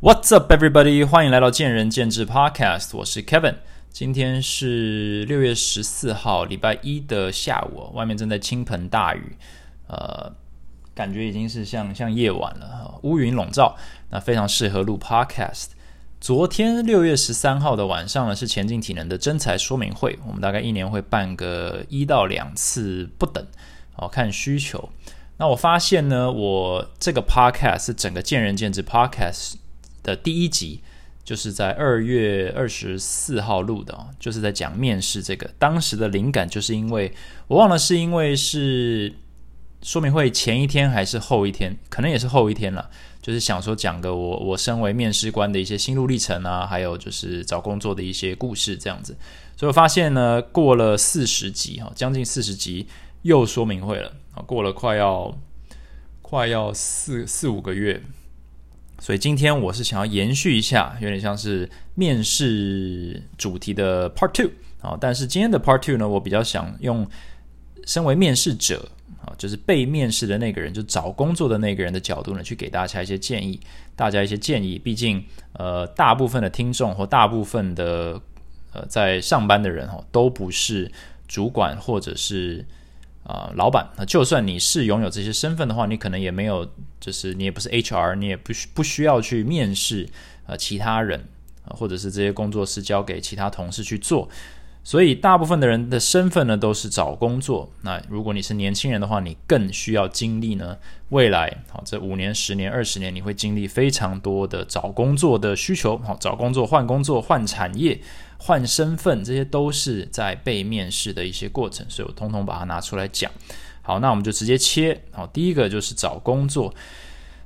What's up, everybody？欢迎来到见仁见智 Podcast，我是 Kevin。今天是六月十四号，礼拜一的下午，外面正在倾盆大雨，呃，感觉已经是像像夜晚了，乌云笼罩，那非常适合录 Podcast。昨天六月十三号的晚上呢，是前进体能的真才说明会，我们大概一年会办个一到两次不等，哦，看需求。那我发现呢，我这个 Podcast 是整个见仁见智 Podcast。的第一集就是在二月二十四号录的，就是在讲面试这个。当时的灵感就是因为我忘了是因为是说明会前一天还是后一天，可能也是后一天了。就是想说讲个我我身为面试官的一些心路历程啊，还有就是找工作的一些故事这样子。所以我发现呢，过了四十集哈，将近四十集又说明会了啊，过了快要快要四四五个月。所以今天我是想要延续一下，有点像是面试主题的 Part Two 啊，但是今天的 Part Two 呢，我比较想用身为面试者啊，就是被面试的那个人，就找工作的那个人的角度呢，去给大家一些建议，大家一些建议。毕竟呃，大部分的听众或大部分的呃在上班的人哈，都不是主管或者是。啊，老板，那就算你是拥有这些身份的话，你可能也没有，就是你也不是 HR，你也不需不需要去面试呃其他人啊，或者是这些工作是交给其他同事去做。所以大部分的人的身份呢，都是找工作。那如果你是年轻人的话，你更需要经历呢未来好这五年、十年、二十年，你会经历非常多的找工作的需求。好，找工作、换工作、换产业。换身份，这些都是在被面试的一些过程，所以我通通把它拿出来讲。好，那我们就直接切。好，第一个就是找工作。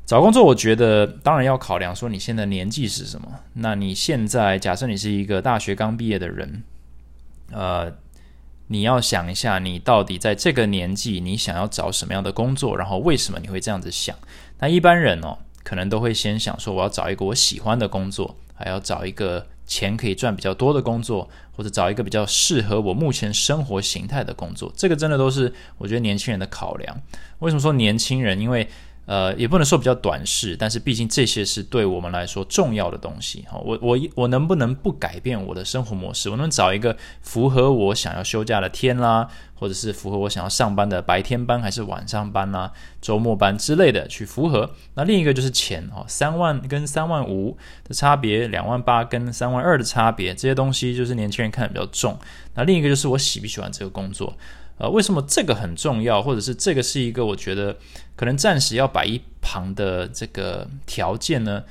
找工作，我觉得当然要考量说你现在年纪是什么。那你现在假设你是一个大学刚毕业的人，呃，你要想一下，你到底在这个年纪，你想要找什么样的工作，然后为什么你会这样子想？那一般人哦，可能都会先想说，我要找一个我喜欢的工作，还要找一个。钱可以赚比较多的工作，或者找一个比较适合我目前生活形态的工作，这个真的都是我觉得年轻人的考量。为什么说年轻人？因为呃，也不能说比较短视，但是毕竟这些是对我们来说重要的东西。好，我我我能不能不改变我的生活模式？我能找一个符合我想要休假的天啦，或者是符合我想要上班的白天班还是晚上班啦、周末班之类的去符合。那另一个就是钱哦，三万跟三万五的差别，两万八跟三万二的差别，这些东西就是年轻人看的比较重。那另一个就是我喜不喜欢这个工作。呃，为什么这个很重要，或者是这个是一个我觉得可能暂时要摆一旁的这个条件呢？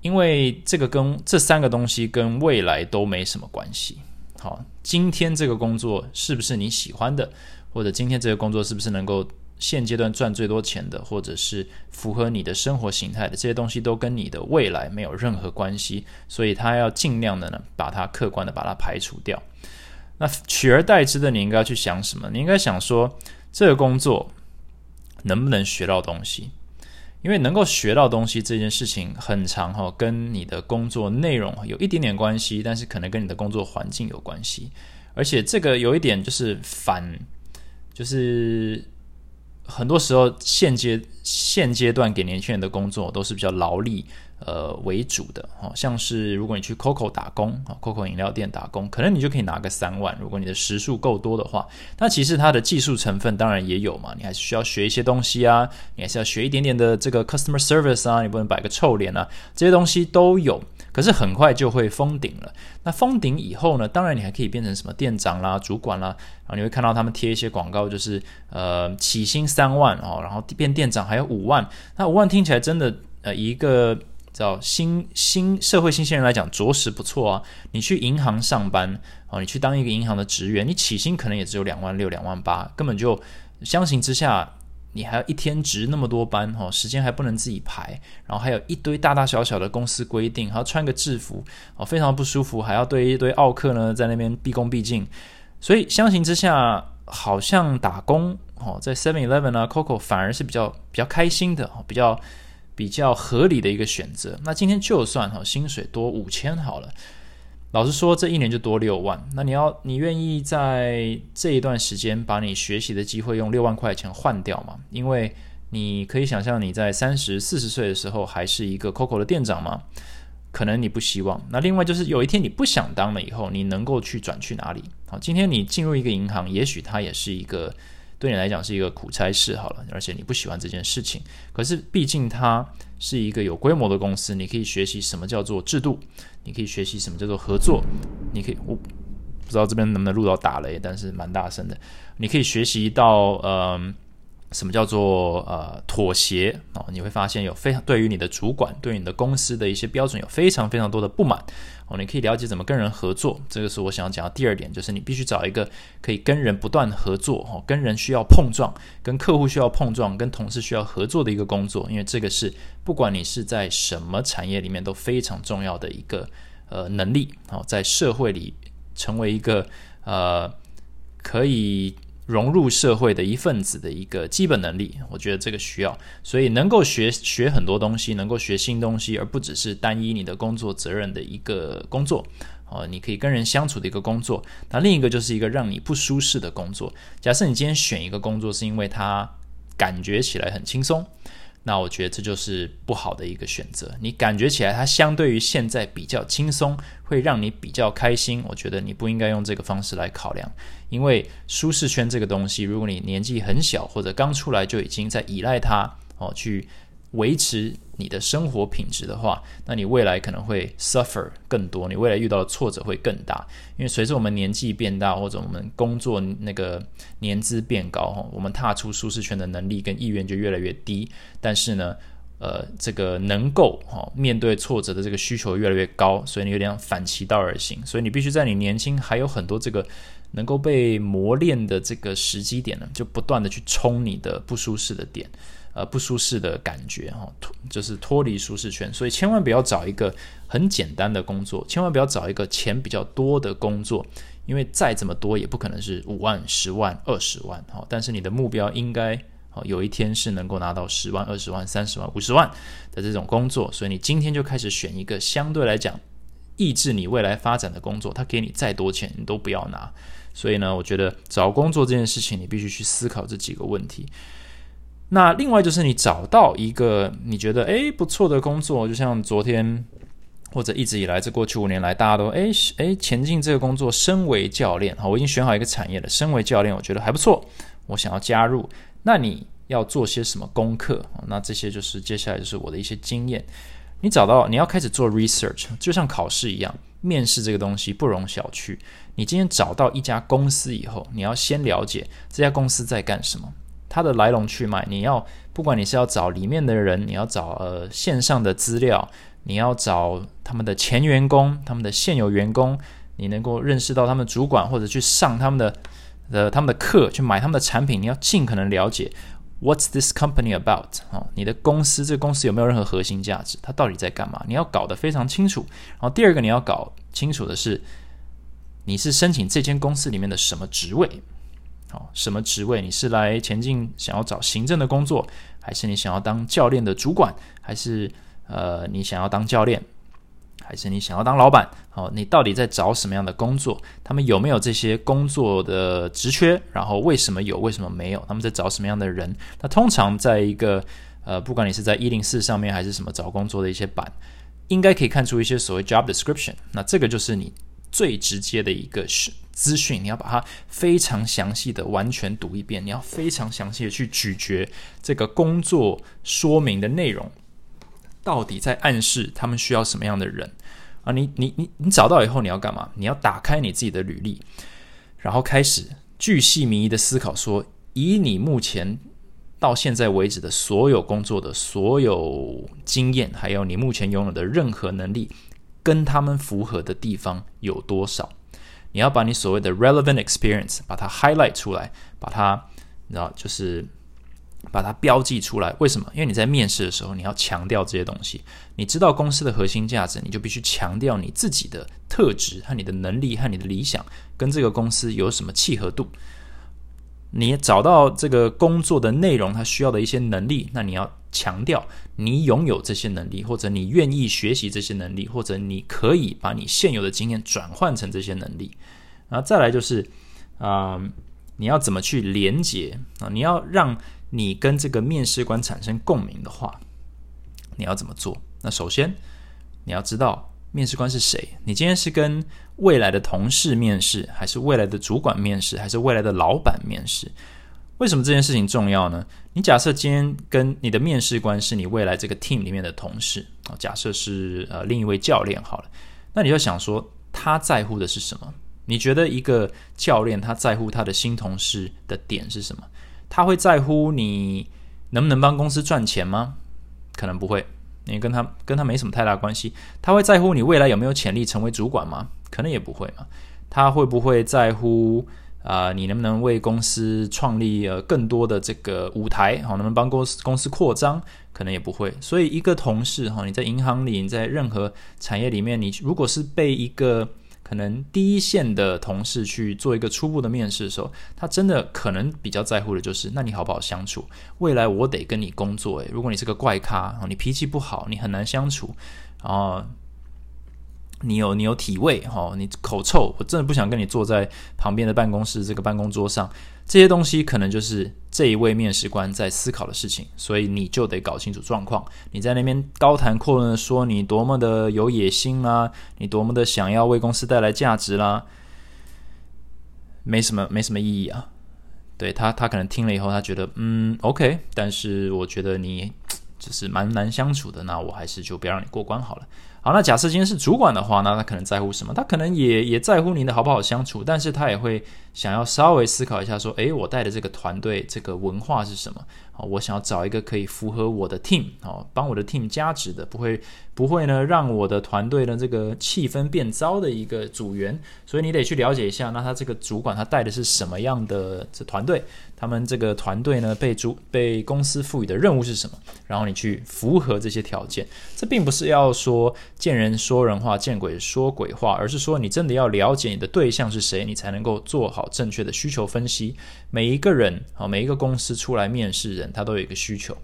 因为这个跟这三个东西跟未来都没什么关系。好，今天这个工作是不是你喜欢的，或者今天这个工作是不是能够现阶段赚最多钱的，或者是符合你的生活形态的，这些东西都跟你的未来没有任何关系，所以他要尽量的呢，把它客观的把它排除掉。那取而代之的，你应该要去想什么？你应该想说，这个工作能不能学到东西？因为能够学到东西这件事情很长哈，跟你的工作内容有一点点关系，但是可能跟你的工作环境有关系。而且这个有一点就是反，就是很多时候现阶现阶段给年轻人的工作都是比较劳力。呃，为主的哦，像是如果你去 COCO 打工啊，COCO 饮料店打工，可能你就可以拿个三万。如果你的时数够多的话，那其实它的技术成分当然也有嘛，你还是需要学一些东西啊，你还是要学一点点的这个 customer service 啊，你不能摆个臭脸啊，这些东西都有。可是很快就会封顶了。那封顶以后呢，当然你还可以变成什么店长啦、主管啦，然后你会看到他们贴一些广告，就是呃起薪三万哦，然后变店长还有五万。那五万听起来真的呃一个。叫新新社会新鲜人来讲，着实不错啊！你去银行上班哦，你去当一个银行的职员，你起薪可能也只有两万六、两万八，根本就相形之下，你还要一天值那么多班哦，时间还不能自己排，然后还有一堆大大小小的公司规定，还要穿个制服哦，非常不舒服，还要对一堆奥客呢在那边毕恭毕敬，所以相形之下，好像打工哦，在 Seven Eleven 啊，Coco 反而是比较比较开心的哦，比较。比较合理的一个选择。那今天就算哈薪水多五千好了，老实说这一年就多六万。那你要你愿意在这一段时间把你学习的机会用六万块钱换掉吗？因为你可以想象你在三十四十岁的时候还是一个 COCO 的店长吗？可能你不希望。那另外就是有一天你不想当了以后，你能够去转去哪里？好，今天你进入一个银行，也许它也是一个对你来讲是一个苦差事，好了，而且你不喜欢这件事情。可是毕竟它是一个有规模的公司，你可以学习什么叫做制度，你可以学习什么叫做合作，你可以我不知道这边能不能录到打雷，但是蛮大声的。你可以学习到嗯。什么叫做呃妥协哦？你会发现有非常对于你的主管、对你的公司的一些标准有非常非常多的不满哦。你可以了解怎么跟人合作，这个是我想要讲的第二点，就是你必须找一个可以跟人不断合作哦，跟人需要碰撞、跟客户需要碰撞、跟同事需要合作的一个工作，因为这个是不管你是在什么产业里面都非常重要的一个呃能力哦，在社会里成为一个呃可以。融入社会的一份子的一个基本能力，我觉得这个需要，所以能够学学很多东西，能够学新东西，而不只是单一你的工作责任的一个工作哦，你可以跟人相处的一个工作。那另一个就是一个让你不舒适的工作。假设你今天选一个工作，是因为它感觉起来很轻松。那我觉得这就是不好的一个选择。你感觉起来它相对于现在比较轻松，会让你比较开心。我觉得你不应该用这个方式来考量，因为舒适圈这个东西，如果你年纪很小或者刚出来就已经在依赖它哦去。维持你的生活品质的话，那你未来可能会 suffer 更多，你未来遇到的挫折会更大。因为随着我们年纪变大，或者我们工作那个年资变高，哈，我们踏出舒适圈的能力跟意愿就越来越低。但是呢，呃，这个能够哈面对挫折的这个需求越来越高，所以你有点反其道而行。所以你必须在你年轻还有很多这个能够被磨练的这个时机点呢，就不断的去冲你的不舒适的点。呃，不舒适的感觉哈，脱就是脱离舒适圈，所以千万不要找一个很简单的工作，千万不要找一个钱比较多的工作，因为再怎么多也不可能是五万、十万、二十万哈。但是你的目标应该哦，有一天是能够拿到十万、二十万、三十万、五十万的这种工作，所以你今天就开始选一个相对来讲抑制你未来发展的工作，他给你再多钱你都不要拿。所以呢，我觉得找工作这件事情，你必须去思考这几个问题。那另外就是你找到一个你觉得诶不错的工作，就像昨天或者一直以来这过去五年来，大家都诶诶前进这个工作，身为教练好，我已经选好一个产业了，身为教练我觉得还不错，我想要加入。那你要做些什么功课？那这些就是接下来就是我的一些经验。你找到你要开始做 research，就像考试一样，面试这个东西不容小觑。你今天找到一家公司以后，你要先了解这家公司在干什么。它的来龙去脉，你要不管你是要找里面的人，你要找呃线上的资料，你要找他们的前员工、他们的现有员工，你能够认识到他们主管，或者去上他们的呃他们的课，去买他们的产品，你要尽可能了解 What's this company about？啊，你的公司这个公司有没有任何核心价值？它到底在干嘛？你要搞得非常清楚。然后第二个你要搞清楚的是，你是申请这间公司里面的什么职位？哦，什么职位？你是来前进想要找行政的工作，还是你想要当教练的主管，还是呃你想要当教练，还是你想要当老板？哦，你到底在找什么样的工作？他们有没有这些工作的职缺？然后为什么有？为什么没有？他们在找什么样的人？那通常在一个呃，不管你是在一零四上面还是什么找工作的一些版，应该可以看出一些所谓 job description。那这个就是你最直接的一个是。资讯你要把它非常详细的完全读一遍，你要非常详细的去咀嚼这个工作说明的内容，到底在暗示他们需要什么样的人啊？你你你你找到以后你要干嘛？你要打开你自己的履历，然后开始巨细靡遗的思考，说以你目前到现在为止的所有工作的所有经验，还有你目前拥有的任何能力，跟他们符合的地方有多少？你要把你所谓的 relevant experience 把它 highlight 出来，把它，你知道，就是把它标记出来。为什么？因为你在面试的时候，你要强调这些东西。你知道公司的核心价值，你就必须强调你自己的特质和你的能力和你的理想跟这个公司有什么契合度。你找到这个工作的内容，它需要的一些能力，那你要强调你拥有这些能力，或者你愿意学习这些能力，或者你可以把你现有的经验转换成这些能力。然后再来就是，啊，你要怎么去连接啊？你要让你跟这个面试官产生共鸣的话，你要怎么做？那首先，你要知道面试官是谁。你今天是跟未来的同事面试，还是未来的主管面试，还是未来的老板面试？为什么这件事情重要呢？你假设今天跟你的面试官是你未来这个 team 里面的同事啊，假设是呃另一位教练好了，那你就想说他在乎的是什么？你觉得一个教练他在乎他的新同事的点是什么？他会在乎你能不能帮公司赚钱吗？可能不会，你跟他跟他没什么太大关系。他会在乎你未来有没有潜力成为主管吗？可能也不会嘛。他会不会在乎啊？你能不能为公司创立呃更多的这个舞台？好，能不能帮公司公司扩张？可能也不会。所以一个同事哈，你在银行里，你在任何产业里面，你如果是被一个可能第一线的同事去做一个初步的面试的时候，他真的可能比较在乎的就是，那你好不好相处？未来我得跟你工作，诶，如果你是个怪咖，你脾气不好，你很难相处，然后。你有你有体味哈，你口臭，我真的不想跟你坐在旁边的办公室这个办公桌上。这些东西可能就是这一位面试官在思考的事情，所以你就得搞清楚状况。你在那边高谈阔论的说你多么的有野心啦，你多么的想要为公司带来价值啦，没什么没什么意义啊。对他，他可能听了以后，他觉得嗯，OK，但是我觉得你就是蛮难相处的，那我还是就不要让你过关好了。好，那假设今天是主管的话，那他可能在乎什么？他可能也也在乎您的好不好相处，但是他也会想要稍微思考一下，说，诶，我带的这个团队这个文化是什么？好，我想要找一个可以符合我的 team，好，帮我的 team 加值的，不会不会呢让我的团队的这个气氛变糟的一个组员。所以你得去了解一下，那他这个主管他带的是什么样的这团队？他们这个团队呢被主被公司赋予的任务是什么？然后你去符合这些条件。这并不是要说。见人说人话，见鬼说鬼话，而是说你真的要了解你的对象是谁，你才能够做好正确的需求分析。每一个人啊，每一个公司出来面试人，他都有一个需求。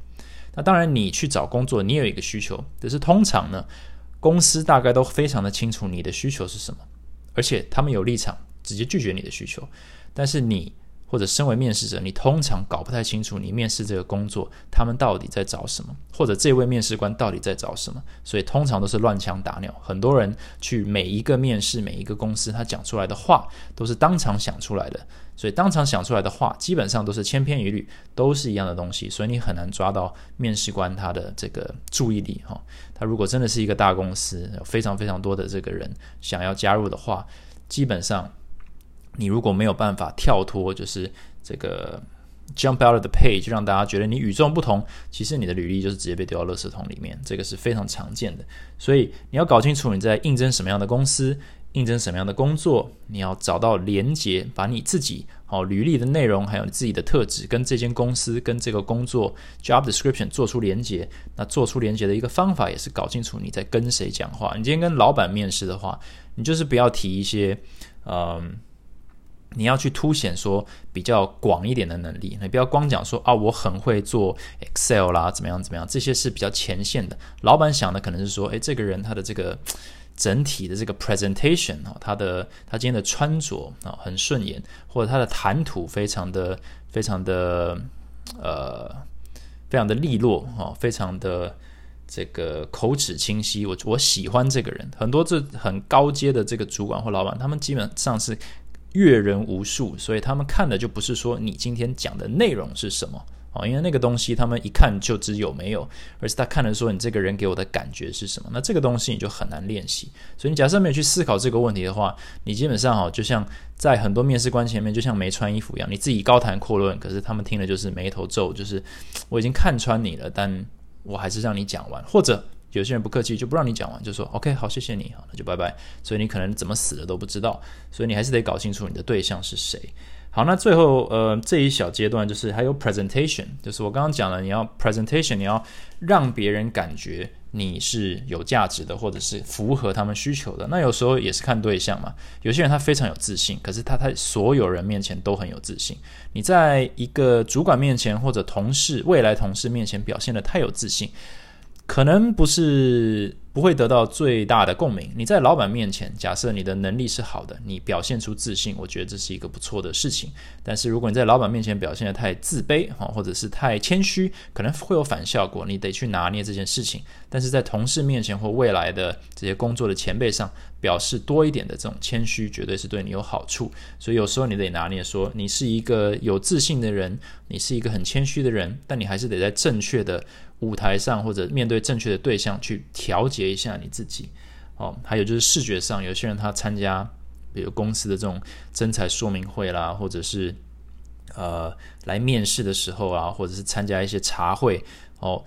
那当然，你去找工作，你有一个需求，可是通常呢，公司大概都非常的清楚你的需求是什么，而且他们有立场直接拒绝你的需求。但是你。或者身为面试者，你通常搞不太清楚你面试这个工作他们到底在找什么，或者这位面试官到底在找什么，所以通常都是乱枪打鸟。很多人去每一个面试每一个公司，他讲出来的话都是当场想出来的，所以当场想出来的话基本上都是千篇一律，都是一样的东西，所以你很难抓到面试官他的这个注意力哈。他如果真的是一个大公司，有非常非常多的这个人想要加入的话，基本上。你如果没有办法跳脱，就是这个 jump out of the page，让大家觉得你与众不同，其实你的履历就是直接被丢到垃圾桶里面，这个是非常常见的。所以你要搞清楚你在应征什么样的公司，应征什么样的工作，你要找到连接，把你自己哦履历的内容，还有你自己的特质，跟这间公司跟这个工作 job description 做出连接。那做出连接的一个方法，也是搞清楚你在跟谁讲话。你今天跟老板面试的话，你就是不要提一些嗯。你要去凸显说比较广一点的能力，你不要光讲说啊，我很会做 Excel 啦，怎么样怎么样，这些是比较前线的。老板想的可能是说，诶，这个人他的这个整体的这个 presentation 啊，他的他今天的穿着啊很顺眼，或者他的谈吐非常的非常的呃非常的利落啊，非常的这个口齿清晰。我我喜欢这个人。很多这很高阶的这个主管或老板，他们基本上是。阅人无数，所以他们看的就不是说你今天讲的内容是什么哦，因为那个东西他们一看就知有没有，而是他看的说你这个人给我的感觉是什么。那这个东西你就很难练习。所以你假设没有去思考这个问题的话，你基本上哈，就像在很多面试官前面，就像没穿衣服一样，你自己高谈阔论，可是他们听的就是眉头皱，就是我已经看穿你了，但我还是让你讲完，或者。有些人不客气，就不让你讲完，就说 OK，好，谢谢你，好，那就拜拜。所以你可能怎么死的都不知道，所以你还是得搞清楚你的对象是谁。好，那最后呃这一小阶段就是还有 presentation，就是我刚刚讲了，你要 presentation，你要让别人感觉你是有价值的，或者是符合他们需求的。那有时候也是看对象嘛。有些人他非常有自信，可是他在所有人面前都很有自信。你在一个主管面前或者同事未来同事面前表现的太有自信。可能不是。不会得到最大的共鸣。你在老板面前，假设你的能力是好的，你表现出自信，我觉得这是一个不错的事情。但是如果你在老板面前表现的太自卑哈，或者是太谦虚，可能会有反效果。你得去拿捏这件事情。但是在同事面前或未来的这些工作的前辈上，表示多一点的这种谦虚，绝对是对你有好处。所以有时候你得拿捏，说你是一个有自信的人，你是一个很谦虚的人，但你还是得在正确的舞台上或者面对正确的对象去调节一下你自己。哦，还有就是视觉上，有些人他参加比如公司的这种征才说明会啦，或者是呃来面试的时候啊，或者是参加一些茶会哦。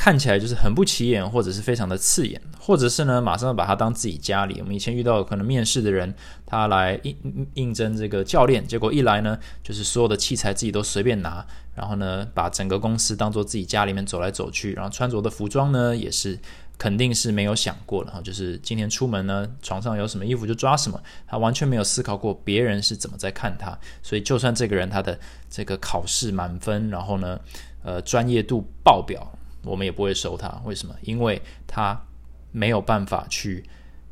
看起来就是很不起眼，或者是非常的刺眼，或者是呢，马上把它当自己家里。我们以前遇到可能面试的人，他来应应征这个教练，结果一来呢，就是所有的器材自己都随便拿，然后呢，把整个公司当做自己家里面走来走去，然后穿着的服装呢，也是肯定是没有想过的哈，就是今天出门呢，床上有什么衣服就抓什么，他完全没有思考过别人是怎么在看他，所以就算这个人他的这个考试满分，然后呢，呃，专业度爆表。我们也不会收他，为什么？因为他没有办法去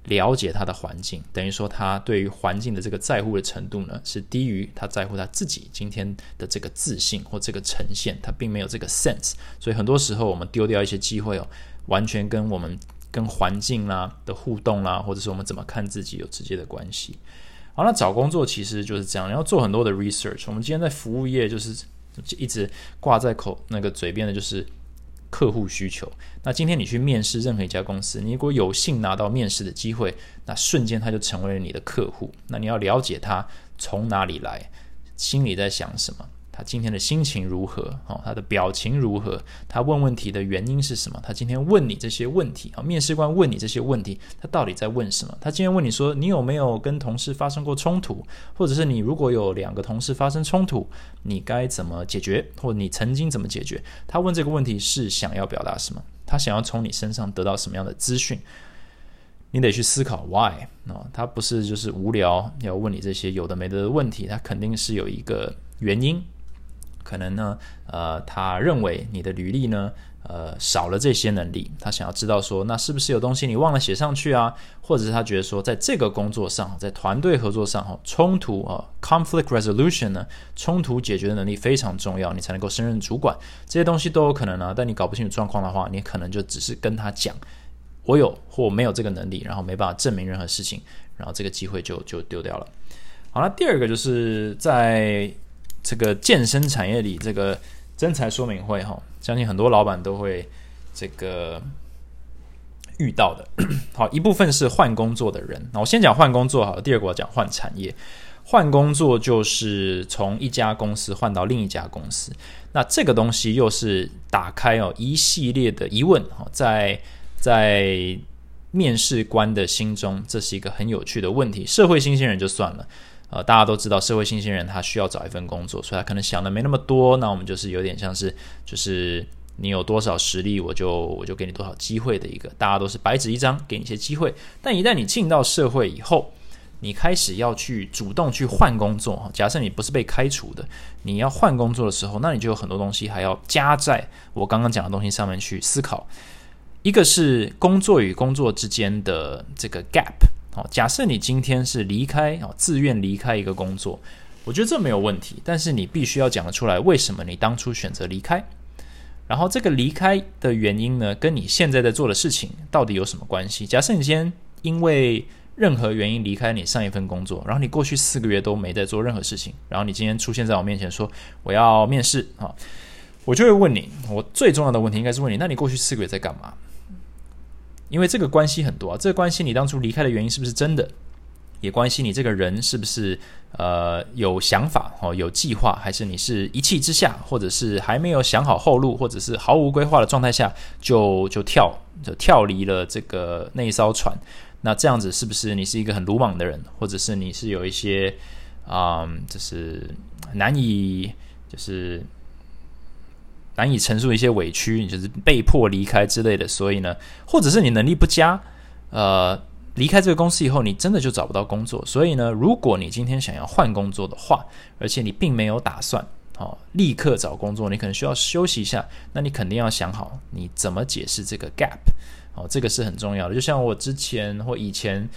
了解他的环境，等于说他对于环境的这个在乎的程度呢，是低于他在乎他自己今天的这个自信或这个呈现，他并没有这个 sense。所以很多时候我们丢掉一些机会哦，完全跟我们跟环境啦的互动啦，或者是我们怎么看自己有直接的关系。好，那找工作其实就是这样，你要做很多的 research。我们今天在服务业就是一直挂在口那个嘴边的就是。客户需求。那今天你去面试任何一家公司，你如果有幸拿到面试的机会，那瞬间他就成为了你的客户。那你要了解他从哪里来，心里在想什么。他今天的心情如何？哦，他的表情如何？他问问题的原因是什么？他今天问你这些问题啊，面试官问你这些问题，他到底在问什么？他今天问你说，你有没有跟同事发生过冲突？或者是你如果有两个同事发生冲突，你该怎么解决？或你曾经怎么解决？他问这个问题是想要表达什么？他想要从你身上得到什么样的资讯？你得去思考 why 啊，他不是就是无聊要问你这些有的没的问题，他肯定是有一个原因。可能呢，呃，他认为你的履历呢，呃，少了这些能力，他想要知道说，那是不是有东西你忘了写上去啊？或者是他觉得说，在这个工作上，在团队合作上，哈，冲突啊，conflict resolution 呢，冲突解决的能力非常重要，你才能够升任主管，这些东西都有可能啊。但你搞不清楚状况的话，你可能就只是跟他讲，我有或没有这个能力，然后没办法证明任何事情，然后这个机会就就丢掉了。好了，第二个就是在。这个健身产业里，这个真才说明会哈，相信很多老板都会这个遇到的。好，一部分是换工作的人。那我先讲换工作好，第二个我讲换产业。换工作就是从一家公司换到另一家公司。那这个东西又是打开哦一系列的疑问哈，在在面试官的心中，这是一个很有趣的问题。社会新鲜人就算了。呃，大家都知道，社会新鲜人他需要找一份工作，所以他可能想的没那么多。那我们就是有点像是，就是你有多少实力，我就我就给你多少机会的一个。大家都是白纸一张，给你一些机会。但一旦你进到社会以后，你开始要去主动去换工作哈。假设你不是被开除的，你要换工作的时候，那你就有很多东西还要加在我刚刚讲的东西上面去思考。一个是工作与工作之间的这个 gap。假设你今天是离开啊，自愿离开一个工作，我觉得这没有问题。但是你必须要讲得出来，为什么你当初选择离开？然后这个离开的原因呢，跟你现在在做的事情到底有什么关系？假设你今天因为任何原因离开你上一份工作，然后你过去四个月都没在做任何事情，然后你今天出现在我面前说我要面试啊，我就会问你，我最重要的问题应该是问你，那你过去四个月在干嘛？因为这个关系很多啊，这个关系你当初离开的原因是不是真的，也关系你这个人是不是呃有想法哦，有计划，还是你是一气之下，或者是还没有想好后路，或者是毫无规划的状态下就就跳就跳离了这个那一艘船？那这样子是不是你是一个很鲁莽的人，或者是你是有一些啊，就是难以就是。难以陈述一些委屈，你就是被迫离开之类的，所以呢，或者是你能力不佳，呃，离开这个公司以后，你真的就找不到工作。所以呢，如果你今天想要换工作的话，而且你并没有打算哦立刻找工作，你可能需要休息一下，那你肯定要想好你怎么解释这个 gap 哦，这个是很重要的。就像我之前或以前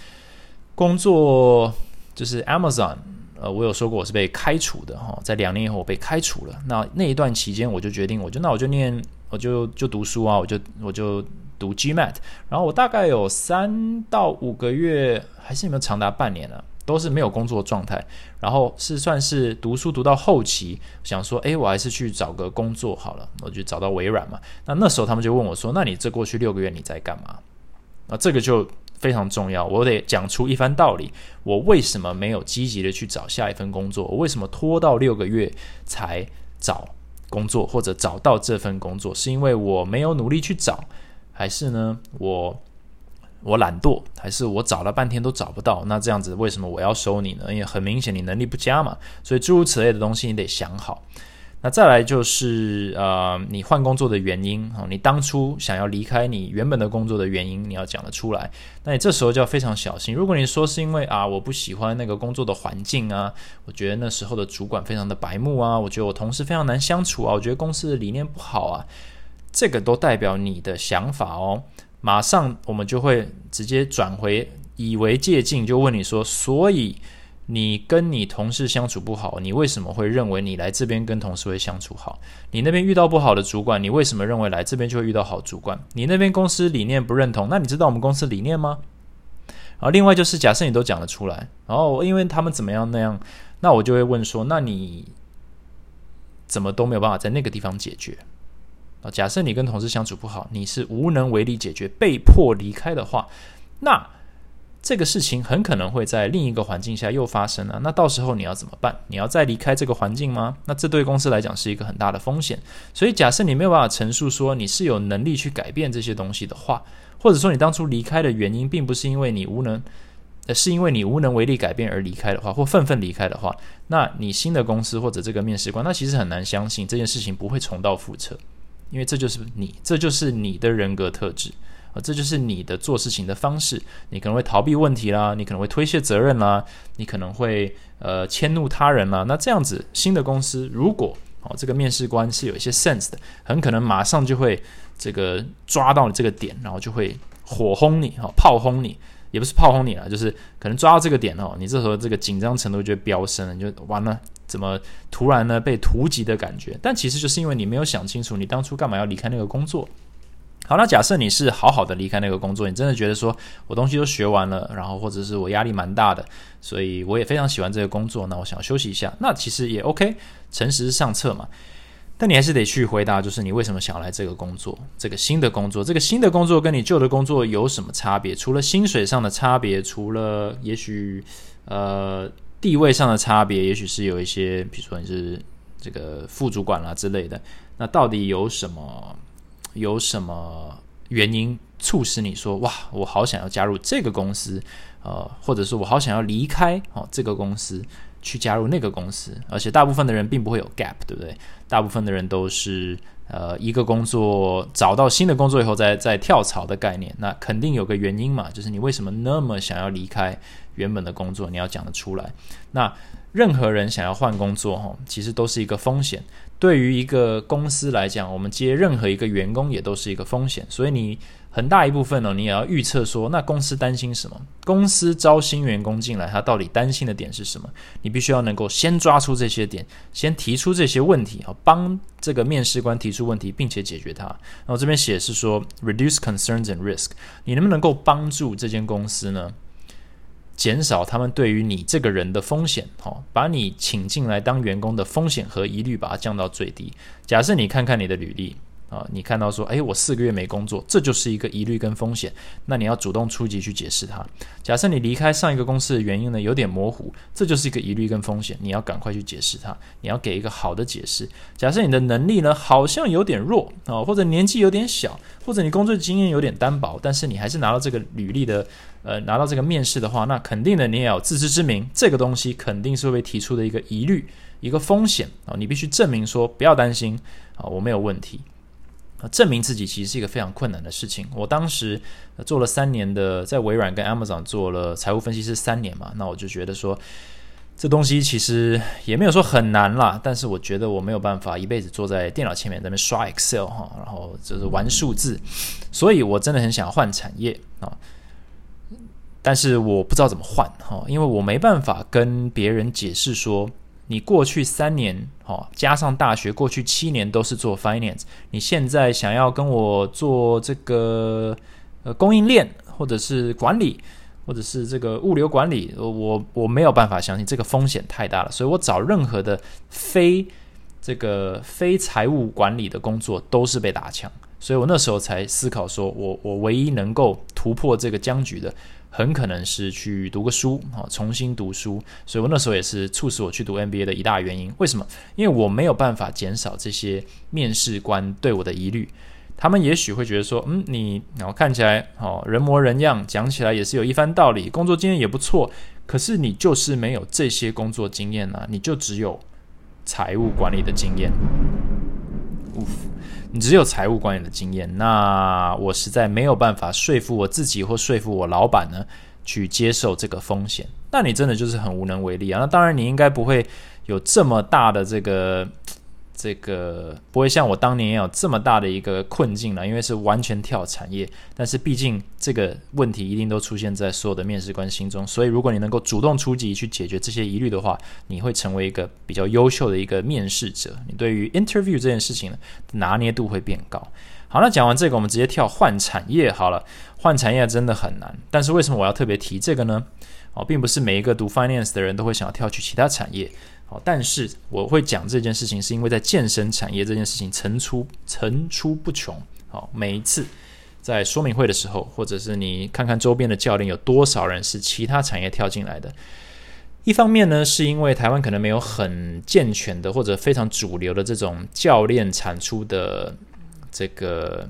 工作，就是 Amazon，呃，我有说过我是被开除的哈，在两年以后我被开除了。那那一段期间，我就决定，我就那我就念，我就就读书啊，我就我就读 GMAT，然后我大概有三到五个月，还是有没有长达半年了。都是没有工作状态，然后是算是读书读到后期，想说，哎，我还是去找个工作好了，我就找到微软嘛。那那时候他们就问我说，那你这过去六个月你在干嘛？那这个就非常重要，我得讲出一番道理，我为什么没有积极的去找下一份工作？我为什么拖到六个月才找工作，或者找到这份工作？是因为我没有努力去找，还是呢我？我懒惰，还是我找了半天都找不到？那这样子，为什么我要收你呢？因为很明显你能力不佳嘛。所以诸如此类的东西，你得想好。那再来就是呃，你换工作的原因啊，你当初想要离开你原本的工作的原因，你要讲得出来。那你这时候就要非常小心。如果你说是因为啊，我不喜欢那个工作的环境啊，我觉得那时候的主管非常的白目啊，我觉得我同事非常难相处啊，我觉得公司的理念不好啊，这个都代表你的想法哦。马上我们就会直接转回以为借镜，就问你说：所以你跟你同事相处不好，你为什么会认为你来这边跟同事会相处好？你那边遇到不好的主管，你为什么认为来这边就会遇到好主管？你那边公司理念不认同，那你知道我们公司理念吗？然后另外就是，假设你都讲得出来，然后因为他们怎么样那样，那我就会问说：那你怎么都没有办法在那个地方解决？啊，假设你跟同事相处不好，你是无能为力解决，被迫离开的话，那这个事情很可能会在另一个环境下又发生了。那到时候你要怎么办？你要再离开这个环境吗？那这对公司来讲是一个很大的风险。所以，假设你没有办法陈述说你是有能力去改变这些东西的话，或者说你当初离开的原因并不是因为你无能，呃，是因为你无能为力改变而离开的话，或愤愤离开的话，那你新的公司或者这个面试官，那其实很难相信这件事情不会重蹈覆辙。因为这就是你，这就是你的人格特质啊，这就是你的做事情的方式。你可能会逃避问题啦，你可能会推卸责任啦，你可能会呃迁怒他人啦。那这样子，新的公司如果哦这个面试官是有一些 sense 的，很可能马上就会这个抓到你这个点，然后就会火轰你哈，炮轰你，也不是炮轰你啊，就是可能抓到这个点哦，你这时候这个紧张程度就飙升了，你就完了。怎么突然呢被突击的感觉？但其实就是因为你没有想清楚，你当初干嘛要离开那个工作。好，那假设你是好好的离开那个工作，你真的觉得说我东西都学完了，然后或者是我压力蛮大的，所以我也非常喜欢这个工作，那我想休息一下，那其实也 OK，诚实上策嘛。但你还是得去回答，就是你为什么想要来这个工作，这个新的工作，这个新的工作跟你旧的工作有什么差别？除了薪水上的差别，除了也许呃。地位上的差别，也许是有一些，比如说你是这个副主管啦之类的。那到底有什么有什么原因促使你说哇，我好想要加入这个公司，呃，或者说我好想要离开哦这个公司去加入那个公司？而且大部分的人并不会有 gap，对不对？大部分的人都是呃一个工作找到新的工作以后再再跳槽的概念。那肯定有个原因嘛，就是你为什么那么想要离开？原本的工作你要讲得出来。那任何人想要换工作，哈，其实都是一个风险。对于一个公司来讲，我们接任何一个员工也都是一个风险。所以你很大一部分呢，你也要预测说，那公司担心什么？公司招新员工进来，他到底担心的点是什么？你必须要能够先抓出这些点，先提出这些问题，好，帮这个面试官提出问题，并且解决它。然后这边写是说，reduce concerns and risk，你能不能够帮助这间公司呢？减少他们对于你这个人的风险，哈，把你请进来当员工的风险和疑虑，把它降到最低。假设你看看你的履历。啊，你看到说，哎，我四个月没工作，这就是一个疑虑跟风险。那你要主动出击去解释它。假设你离开上一个公司的原因呢有点模糊，这就是一个疑虑跟风险，你要赶快去解释它。你要给一个好的解释。假设你的能力呢好像有点弱啊，或者年纪有点小，或者你工作经验有点单薄，但是你还是拿到这个履历的，呃，拿到这个面试的话，那肯定的你也要自知之明，这个东西肯定是会被提出的一个疑虑，一个风险啊，你必须证明说不要担心啊，我没有问题啊。证明自己其实是一个非常困难的事情。我当时做了三年的，在微软跟 Amazon 做了财务分析师三年嘛，那我就觉得说，这东西其实也没有说很难啦，但是我觉得我没有办法一辈子坐在电脑前面在那边刷 Excel 哈，然后就是玩数字，所以我真的很想换产业啊，但是我不知道怎么换哈，因为我没办法跟别人解释说，你过去三年哈加上大学过去七年都是做 finance，你现在想要跟我做这个呃供应链或者是管理。或者是这个物流管理，我我没有办法相信这个风险太大了，所以我找任何的非这个非财务管理的工作都是被打枪，所以我那时候才思考说，我我唯一能够突破这个僵局的，很可能是去读个书啊，重新读书，所以我那时候也是促使我去读 MBA 的一大原因。为什么？因为我没有办法减少这些面试官对我的疑虑。他们也许会觉得说，嗯，你然后看起来哦人模人样，讲起来也是有一番道理，工作经验也不错，可是你就是没有这些工作经验呢，你就只有财务管理的经验，你只有财务管理的经验，那我实在没有办法说服我自己或说服我老板呢，去接受这个风险，那你真的就是很无能为力啊。那当然，你应该不会有这么大的这个。这个不会像我当年有这么大的一个困境了，因为是完全跳产业。但是毕竟这个问题一定都出现在所有的面试官心中，所以如果你能够主动出击去解决这些疑虑的话，你会成为一个比较优秀的一个面试者。你对于 interview 这件事情呢，拿捏度会变高。好，那讲完这个，我们直接跳换产业好了。换产业真的很难，但是为什么我要特别提这个呢？哦，并不是每一个读 finance 的人都会想要跳去其他产业。但是我会讲这件事情，是因为在健身产业这件事情层出层出不穷。好，每一次在说明会的时候，或者是你看看周边的教练有多少人是其他产业跳进来的。一方面呢，是因为台湾可能没有很健全的或者非常主流的这种教练产出的这个。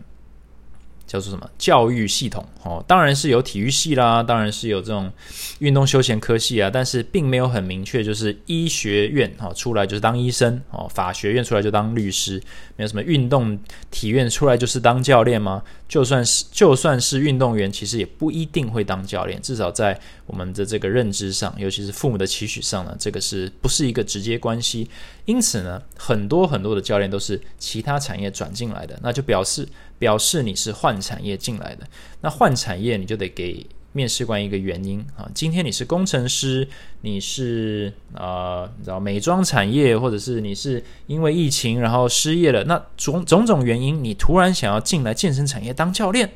叫做什么教育系统？哦，当然是有体育系啦，当然是有这种运动休闲科系啊，但是并没有很明确，就是医学院哈出来就是当医生哦，法学院出来就当律师，没有什么运动体院出来就是当教练吗？就算是就算是运动员，其实也不一定会当教练，至少在我们的这个认知上，尤其是父母的期许上呢，这个是不是一个直接关系？因此呢，很多很多的教练都是其他产业转进来的，那就表示。表示你是换产业进来的，那换产业你就得给面试官一个原因啊。今天你是工程师，你是啊，你知道美妆产业，或者是你是因为疫情然后失业了，那种种种原因，你突然想要进来健身产业当教练，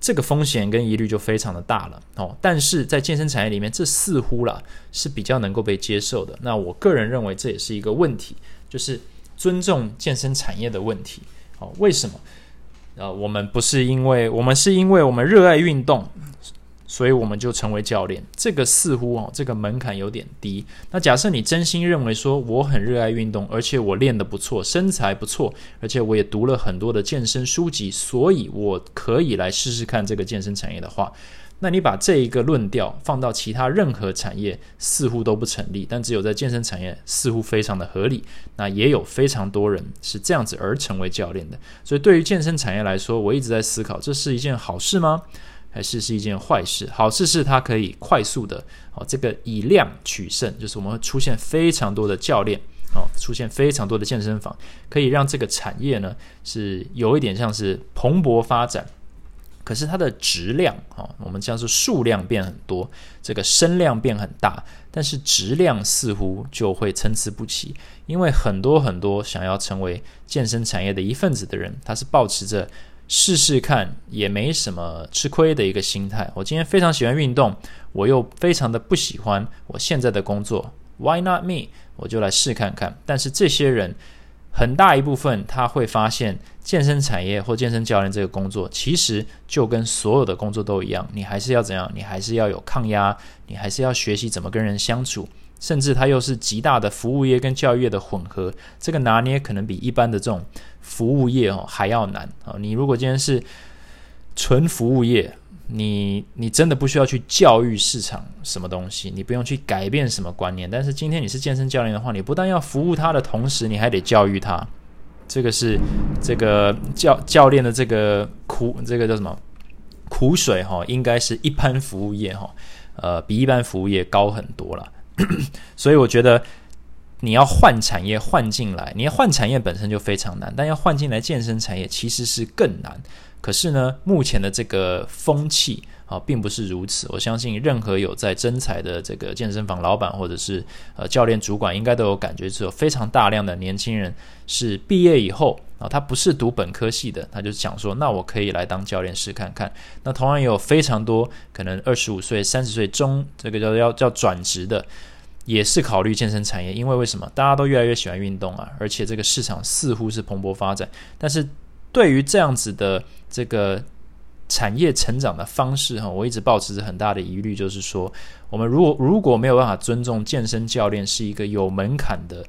这个风险跟疑虑就非常的大了哦。但是在健身产业里面，这似乎了是比较能够被接受的。那我个人认为这也是一个问题，就是尊重健身产业的问题。哦，为什么？呃，我们不是因为我们是因为我们热爱运动，所以我们就成为教练。这个似乎哦，这个门槛有点低。那假设你真心认为说我很热爱运动，而且我练得不错，身材不错，而且我也读了很多的健身书籍，所以我可以来试试看这个健身产业的话。那你把这一个论调放到其他任何产业，似乎都不成立，但只有在健身产业似乎非常的合理。那也有非常多人是这样子而成为教练的。所以对于健身产业来说，我一直在思考，这是一件好事吗？还是是一件坏事？好事是它可以快速的哦，这个以量取胜，就是我们会出现非常多的教练哦，出现非常多的健身房，可以让这个产业呢是有一点像是蓬勃发展。可是它的质量啊，我们像是数量变很多，这个声量变很大，但是质量似乎就会参差不齐。因为很多很多想要成为健身产业的一份子的人，他是保持着试试看也没什么吃亏的一个心态。我今天非常喜欢运动，我又非常的不喜欢我现在的工作，Why not me？我就来试看看。但是这些人。很大一部分他会发现，健身产业或健身教练这个工作，其实就跟所有的工作都一样，你还是要怎样？你还是要有抗压，你还是要学习怎么跟人相处，甚至它又是极大的服务业跟教育业的混合，这个拿捏可能比一般的这种服务业哦还要难啊！你如果今天是纯服务业。你你真的不需要去教育市场什么东西，你不用去改变什么观念。但是今天你是健身教练的话，你不但要服务他的同时，你还得教育他。这个是这个教教练的这个苦，这个叫什么苦水哈？应该是一般服务业哈，呃，比一般服务业高很多了。所以我觉得你要换产业换进来，你要换产业本身就非常难，但要换进来健身产业其实是更难。可是呢，目前的这个风气啊，并不是如此。我相信任何有在征才的这个健身房老板或者是呃教练主管，应该都有感觉，是有非常大量的年轻人是毕业以后啊，他不是读本科系的，他就想说，那我可以来当教练试看看。那同样也有非常多可能二十五岁、三十岁中这个叫要叫转职的，也是考虑健身产业，因为为什么？大家都越来越喜欢运动啊，而且这个市场似乎是蓬勃发展，但是。对于这样子的这个产业成长的方式哈，我一直保持着很大的疑虑，就是说，我们如果如果没有办法尊重健身教练是一个有门槛的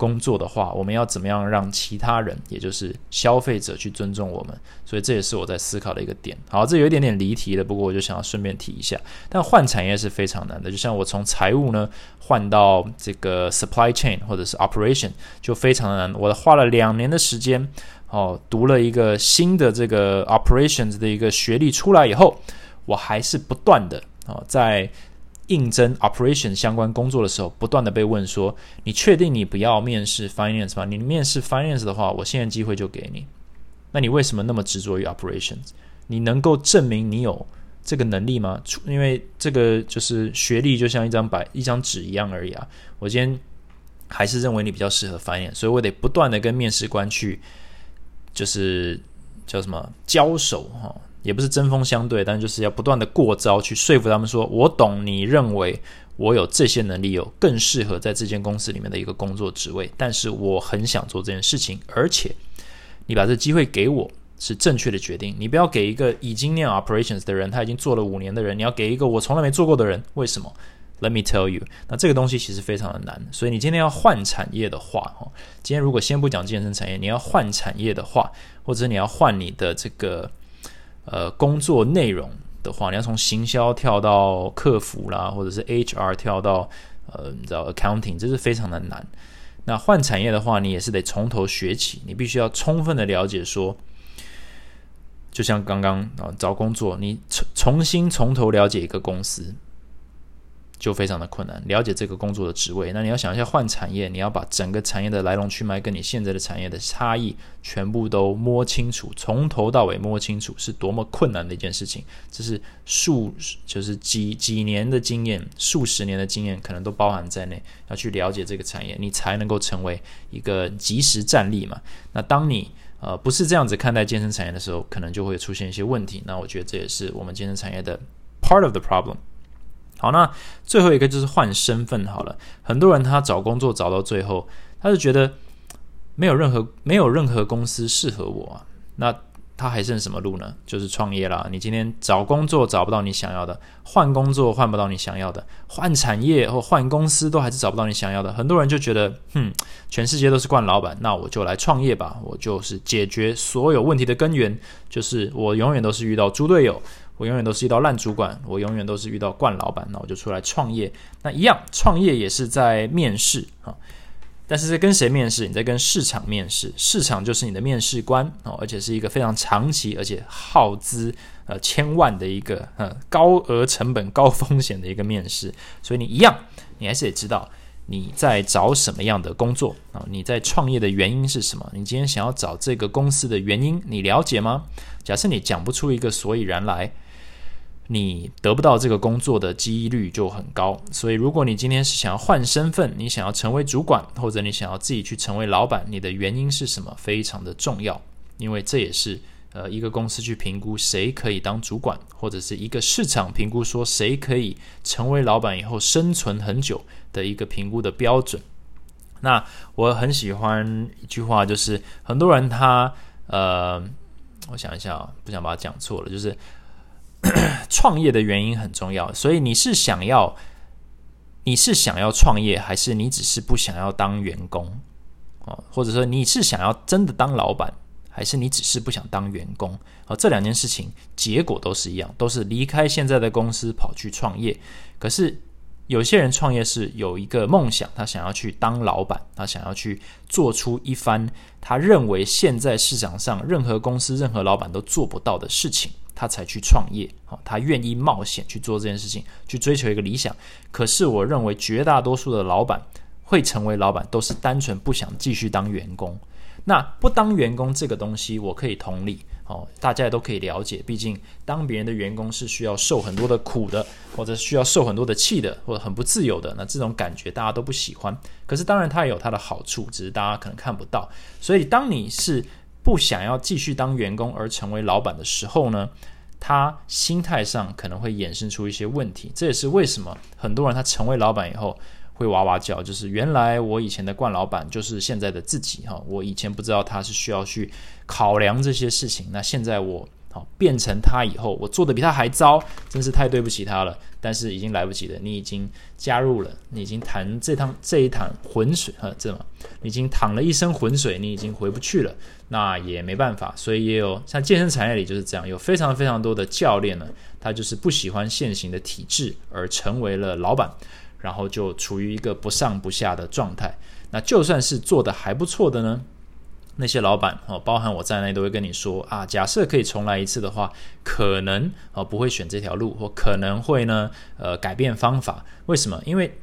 工作的话，我们要怎么样让其他人，也就是消费者去尊重我们？所以这也是我在思考的一个点。好，这有一点点离题了，不过我就想要顺便提一下。但换产业是非常难的，就像我从财务呢换到这个 supply chain 或者是 operation 就非常的难，我花了两年的时间。哦，读了一个新的这个 operations 的一个学历出来以后，我还是不断的哦，在应征 operation 相关工作的时候，不断的被问说：“你确定你不要面试 finance 吗？你面试 finance 的话，我现在机会就给你。那你为什么那么执着于 operations？你能够证明你有这个能力吗？因为这个就是学历就像一张白一张纸一样而已啊。我今天还是认为你比较适合 finance，所以我得不断的跟面试官去。就是叫什么交手哈，也不是针锋相对，但就是要不断的过招去说服他们说，我懂你认为我有这些能力，有更适合在这间公司里面的一个工作职位，但是我很想做这件事情，而且你把这机会给我是正确的决定，你不要给一个已经念 operations 的人，他已经做了五年的人，你要给一个我从来没做过的人，为什么？Let me tell you，那这个东西其实非常的难，所以你今天要换产业的话，哈，今天如果先不讲健身产业，你要换产业的话，或者你要换你的这个呃工作内容的话，你要从行销跳到客服啦，或者是 HR 跳到呃你知道 accounting，这是非常的难。那换产业的话，你也是得从头学起，你必须要充分的了解说，就像刚刚啊找工作，你重重新从头了解一个公司。就非常的困难，了解这个工作的职位。那你要想一下，换产业，你要把整个产业的来龙去脉跟你现在的产业的差异全部都摸清楚，从头到尾摸清楚，是多么困难的一件事情。这是数，就是几几年的经验，数十年的经验，可能都包含在内，要去了解这个产业，你才能够成为一个及时战力嘛。那当你呃不是这样子看待健身产业的时候，可能就会出现一些问题。那我觉得这也是我们健身产业的 part of the problem。好，那最后一个就是换身份好了。很多人他找工作找到最后，他就觉得没有任何没有任何公司适合我啊。那他还剩什么路呢？就是创业啦。你今天找工作找不到你想要的，换工作换不到你想要的，换产业或换公司都还是找不到你想要的。很多人就觉得，哼，全世界都是惯老板，那我就来创业吧。我就是解决所有问题的根源，就是我永远都是遇到猪队友。我永远都是遇到烂主管，我永远都是遇到惯老板，那我就出来创业。那一样，创业也是在面试啊，但是在跟谁面试？你在跟市场面试，市场就是你的面试官哦，而且是一个非常长期而且耗资呃千万的一个呃高额成本、高风险的一个面试。所以你一样，你还是得知道你在找什么样的工作啊？你在创业的原因是什么？你今天想要找这个公司的原因，你了解吗？假设你讲不出一个所以然来。你得不到这个工作的几率就很高，所以如果你今天是想要换身份，你想要成为主管，或者你想要自己去成为老板，你的原因是什么？非常的重要，因为这也是呃一个公司去评估谁可以当主管，或者是一个市场评估说谁可以成为老板以后生存很久的一个评估的标准。那我很喜欢一句话，就是很多人他呃，我想一下，不想把它讲错了，就是。创业的原因很重要，所以你是想要，你是想要创业，还是你只是不想要当员工哦？或者说你是想要真的当老板，还是你只是不想当员工？哦，这两件事情结果都是一样，都是离开现在的公司跑去创业。可是有些人创业是有一个梦想，他想要去当老板，他想要去做出一番他认为现在市场上任何公司、任何老板都做不到的事情。他才去创业，哦，他愿意冒险去做这件事情，去追求一个理想。可是我认为绝大多数的老板会成为老板，都是单纯不想继续当员工。那不当员工这个东西，我可以同理。哦，大家也都可以了解，毕竟当别人的员工是需要受很多的苦的，或者需要受很多的气的，或者很不自由的，那这种感觉大家都不喜欢。可是当然它也有它的好处，只是大家可能看不到。所以当你是不想要继续当员工而成为老板的时候呢，他心态上可能会衍生出一些问题。这也是为什么很多人他成为老板以后。会哇哇叫，就是原来我以前的惯老板就是现在的自己哈，我以前不知道他是需要去考量这些事情，那现在我好变成他以后，我做的比他还糟，真是太对不起他了。但是已经来不及了，你已经加入了，你已经谈这趟这一趟浑水哈，这么已经淌了一身浑水，你已经回不去了，那也没办法。所以也有像健身产业里就是这样，有非常非常多的教练呢，他就是不喜欢现行的体制而成为了老板。然后就处于一个不上不下的状态。那就算是做的还不错的呢，那些老板哦，包含我在内，都会跟你说啊，假设可以重来一次的话，可能哦不会选这条路，或可能会呢呃改变方法。为什么？因为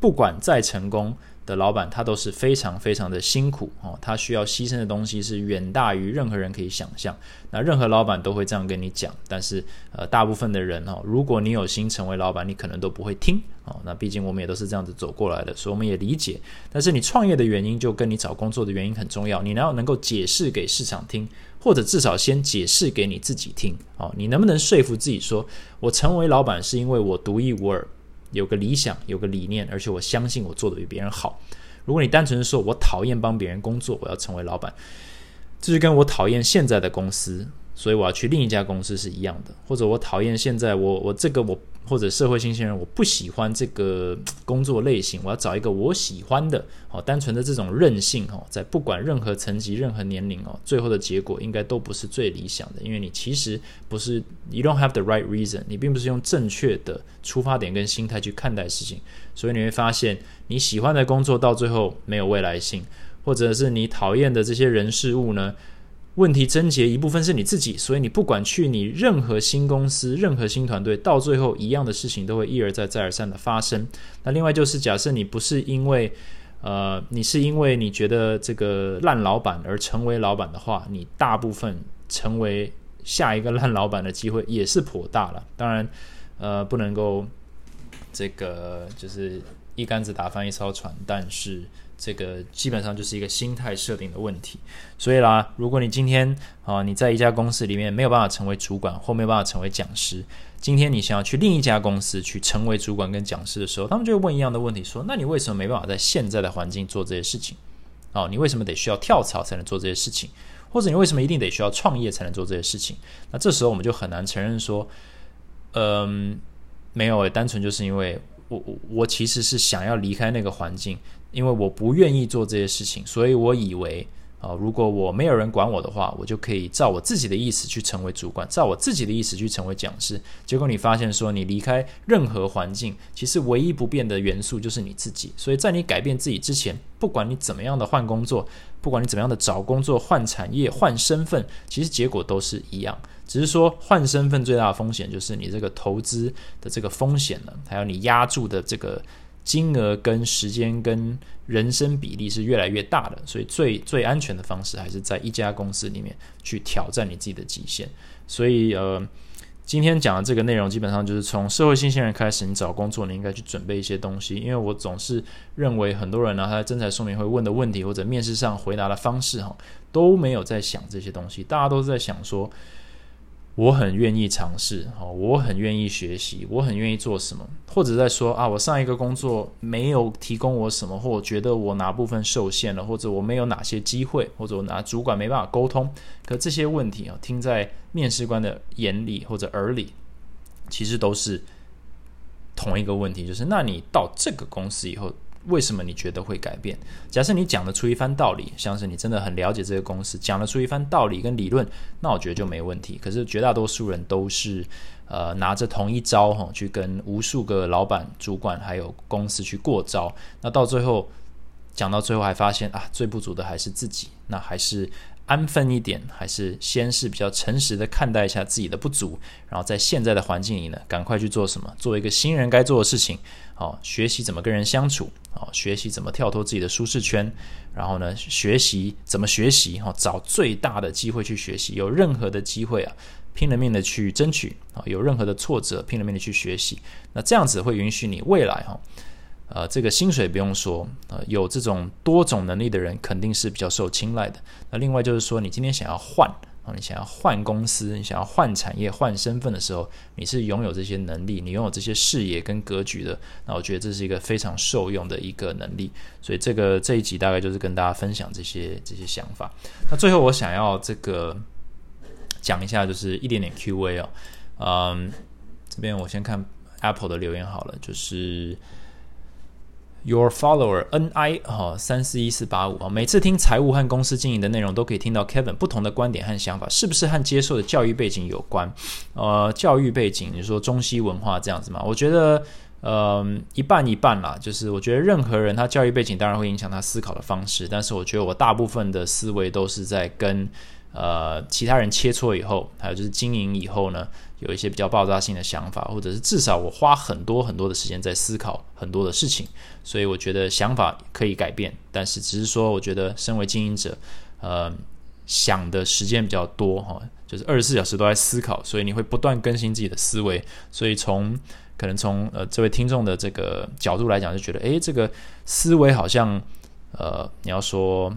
不管再成功。的老板，他都是非常非常的辛苦哦，他需要牺牲的东西是远大于任何人可以想象。那任何老板都会这样跟你讲，但是呃，大部分的人哦，如果你有心成为老板，你可能都不会听哦。那毕竟我们也都是这样子走过来的，所以我们也理解。但是你创业的原因，就跟你找工作的原因很重要，你要能够解释给市场听，或者至少先解释给你自己听哦。你能不能说服自己说，我成为老板是因为我独一无二？有个理想，有个理念，而且我相信我做的比别人好。如果你单纯的说我讨厌帮别人工作，我要成为老板，这就跟我讨厌现在的公司。所以我要去另一家公司是一样的，或者我讨厌现在我我这个我或者社会新鲜人，我不喜欢这个工作类型，我要找一个我喜欢的。哦，单纯的这种任性哦，在不管任何层级、任何年龄哦，最后的结果应该都不是最理想的，因为你其实不是 you don't have the right reason，你并不是用正确的出发点跟心态去看待事情，所以你会发现你喜欢的工作到最后没有未来性，或者是你讨厌的这些人事物呢？问题症结一部分是你自己，所以你不管去你任何新公司、任何新团队，到最后一样的事情都会一而再、再而三的发生。那另外就是，假设你不是因为，呃，你是因为你觉得这个烂老板而成为老板的话，你大部分成为下一个烂老板的机会也是颇大了。当然，呃，不能够这个就是一竿子打翻一艘船，但是。这个基本上就是一个心态设定的问题，所以啦，如果你今天啊你在一家公司里面没有办法成为主管，或没有办法成为讲师，今天你想要去另一家公司去成为主管跟讲师的时候，他们就会问一样的问题，说：那你为什么没办法在现在的环境做这些事情？哦，你为什么得需要跳槽才能做这些事情？或者你为什么一定得需要创业才能做这些事情？那这时候我们就很难承认说，嗯，没有，单纯就是因为我我我其实是想要离开那个环境。因为我不愿意做这些事情，所以我以为啊，如果我没有人管我的话，我就可以照我自己的意思去成为主管，照我自己的意思去成为讲师。结果你发现说，你离开任何环境，其实唯一不变的元素就是你自己。所以在你改变自己之前，不管你怎么样的换工作，不管你怎么样的找工作、换产业、换身份，其实结果都是一样。只是说换身份最大的风险就是你这个投资的这个风险呢，还有你压住的这个。金额跟时间跟人生比例是越来越大的，所以最最安全的方式还是在一家公司里面去挑战你自己的极限。所以呃，今天讲的这个内容基本上就是从社会新鲜人开始，你找工作你应该去准备一些东西。因为我总是认为很多人呢，他在真才说明会问的问题或者面试上回答的方式哈，都没有在想这些东西，大家都是在想说。我很愿意尝试，哦，我很愿意学习，我很愿意做什么，或者在说啊，我上一个工作没有提供我什么，或我觉得我哪部分受限了，或者我没有哪些机会，或者我拿主管没办法沟通，可这些问题啊，听在面试官的眼里或者耳里，其实都是同一个问题，就是那你到这个公司以后。为什么你觉得会改变？假设你讲得出一番道理，像是你真的很了解这个公司，讲得出一番道理跟理论，那我觉得就没问题。可是绝大多数人都是，呃，拿着同一招哈，去跟无数个老板、主管还有公司去过招，那到最后讲到最后还发现啊，最不足的还是自己，那还是安分一点，还是先是比较诚实的看待一下自己的不足，然后在现在的环境里呢，赶快去做什么，做一个新人该做的事情，好，学习怎么跟人相处，好，学习怎么跳脱自己的舒适圈，然后呢，学习怎么学习，哈，找最大的机会去学习，有任何的机会啊，拼了命的去争取，啊，有任何的挫折，拼了命的去学习，那这样子会允许你未来，哈。呃，这个薪水不用说，呃，有这种多种能力的人肯定是比较受青睐的。那另外就是说，你今天想要换啊，你想要换公司，你想要换产业、换身份的时候，你是拥有这些能力，你拥有这些视野跟格局的。那我觉得这是一个非常受用的一个能力。所以这个这一集大概就是跟大家分享这些这些想法。那最后我想要这个讲一下，就是一点点 Q&A 哦，嗯，这边我先看 Apple 的留言好了，就是。Your follower N I 哈三四一四八五啊，每次听财务和公司经营的内容，都可以听到 Kevin 不同的观点和想法，是不是和接受的教育背景有关？呃，教育背景，你说中西文化这样子嘛？我觉得，呃，一半一半啦。就是我觉得任何人他教育背景当然会影响他思考的方式，但是我觉得我大部分的思维都是在跟呃其他人切磋以后，还有就是经营以后呢。有一些比较爆炸性的想法，或者是至少我花很多很多的时间在思考很多的事情，所以我觉得想法可以改变，但是只是说，我觉得身为经营者，呃，想的时间比较多哈，就是二十四小时都在思考，所以你会不断更新自己的思维，所以从可能从呃这位听众的这个角度来讲，就觉得诶，这个思维好像呃你要说。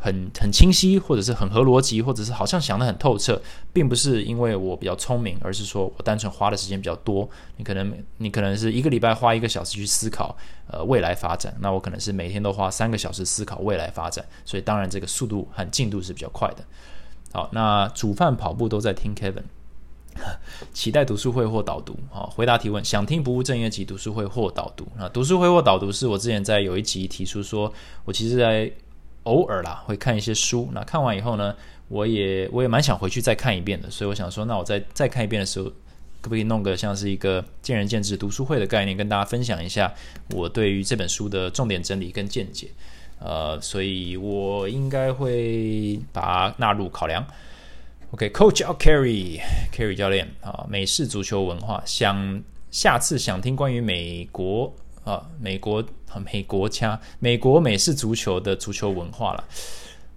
很很清晰，或者是很合逻辑，或者是好像想得很透彻，并不是因为我比较聪明，而是说我单纯花的时间比较多。你可能你可能是一个礼拜花一个小时去思考呃未来发展，那我可能是每天都花三个小时思考未来发展，所以当然这个速度和进度是比较快的。好，那煮饭跑步都在听 Kevin，期待读书会或导读。好，回答提问，想听不务正业及读书会或导读。那读书会或导读是我之前在有一集提出说，我其实在。偶尔啦，会看一些书。那看完以后呢，我也我也蛮想回去再看一遍的。所以我想说，那我再再看一遍的时候，可不可以弄个像是一个见仁见智读书会的概念，跟大家分享一下我对于这本书的重点整理跟见解。呃，所以我应该会把它纳入考量。OK，Coach Carry，Carry 教练啊，美式足球文化，想下次想听关于美国。啊，美国美国家美国美式足球的足球文化了。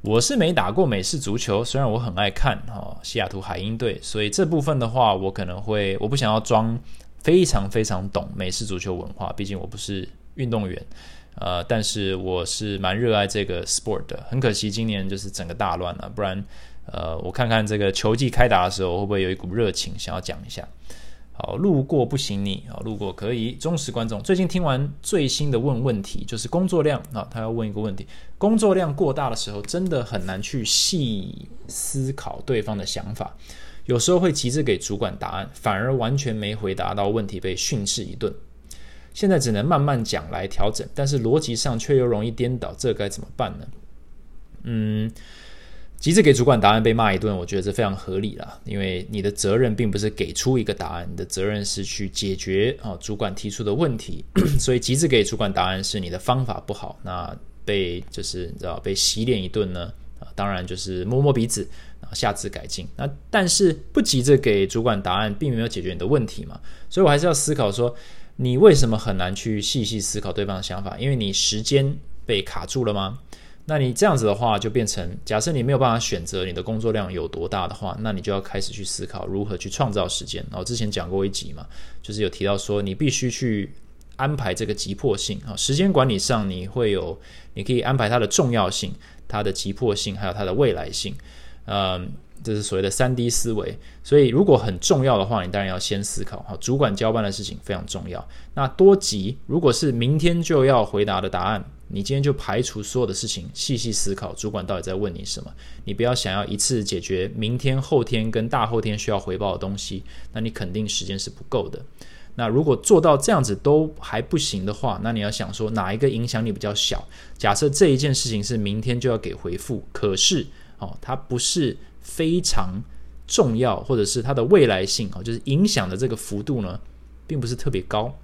我是没打过美式足球，虽然我很爱看哈西雅图海鹰队，所以这部分的话，我可能会我不想要装非常非常懂美式足球文化，毕竟我不是运动员。呃，但是我是蛮热爱这个 sport 的。很可惜今年就是整个大乱了，不然呃，我看看这个球季开打的时候，会不会有一股热情想要讲一下。好，路过不行你啊，路过可以。忠实观众最近听完最新的问问题，就是工作量啊，他要问一个问题：工作量过大的时候，真的很难去细思考对方的想法，有时候会急着给主管答案，反而完全没回答到问题，被训斥一顿。现在只能慢慢讲来调整，但是逻辑上却又容易颠倒，这该怎么办呢？嗯。急着给主管答案被骂一顿，我觉得这非常合理啦。因为你的责任并不是给出一个答案，你的责任是去解决啊主管提出的问题。所以急着给主管答案是你的方法不好。那被就是你知道被洗脸一顿呢啊，当然就是摸摸鼻子啊，下次改进。那但是不急着给主管答案，并没有解决你的问题嘛。所以我还是要思考说，你为什么很难去细细思考对方的想法？因为你时间被卡住了吗？那你这样子的话，就变成假设你没有办法选择你的工作量有多大的话，那你就要开始去思考如何去创造时间。然后之前讲过一集嘛，就是有提到说你必须去安排这个急迫性啊，时间管理上你会有，你可以安排它的重要性、它的急迫性，还有它的未来性。嗯，这是所谓的三 D 思维。所以如果很重要的话，你当然要先思考。哈，主管交办的事情非常重要。那多急，如果是明天就要回答的答案。你今天就排除所有的事情，细细思考主管到底在问你什么。你不要想要一次解决明天、后天跟大后天需要回报的东西，那你肯定时间是不够的。那如果做到这样子都还不行的话，那你要想说哪一个影响力比较小？假设这一件事情是明天就要给回复，可是哦，它不是非常重要，或者是它的未来性哦，就是影响的这个幅度呢，并不是特别高。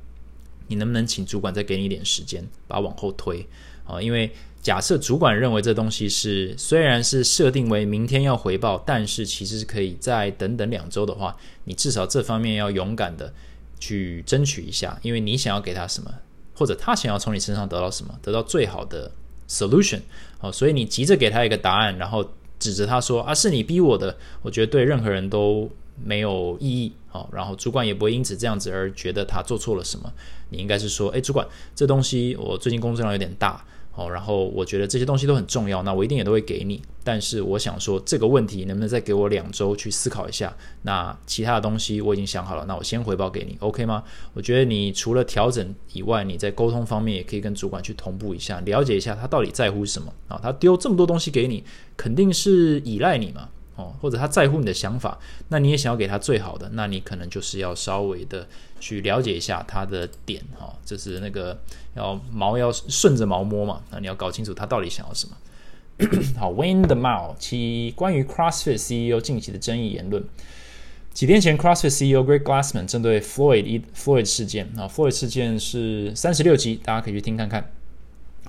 你能不能请主管再给你一点时间，把它往后推？啊，因为假设主管认为这东西是虽然是设定为明天要回报，但是其实是可以再等等两周的话，你至少这方面要勇敢的去争取一下，因为你想要给他什么，或者他想要从你身上得到什么，得到最好的 solution 哦，所以你急着给他一个答案，然后指着他说啊是你逼我的，我觉得对任何人都没有意义哦，然后主管也不会因此这样子而觉得他做错了什么，你应该是说，哎，主管，这东西我最近工作量有点大。哦，然后我觉得这些东西都很重要，那我一定也都会给你。但是我想说，这个问题能不能再给我两周去思考一下？那其他的东西我已经想好了，那我先回报给你，OK 吗？我觉得你除了调整以外，你在沟通方面也可以跟主管去同步一下，了解一下他到底在乎什么啊？他丢这么多东西给你，肯定是依赖你嘛。哦，或者他在乎你的想法，那你也想要给他最好的，那你可能就是要稍微的去了解一下他的点哈，就是那个要毛要顺着毛摸嘛，那你要搞清楚他到底想要什么。好，Win the Mile 其关于 CrossFit CEO 近期的争议言论，几天前 CrossFit CEO Greg Glassman 针对 Floyd 一 Floyd 事件啊，Floyd 事件是三十六集，大家可以去听看看。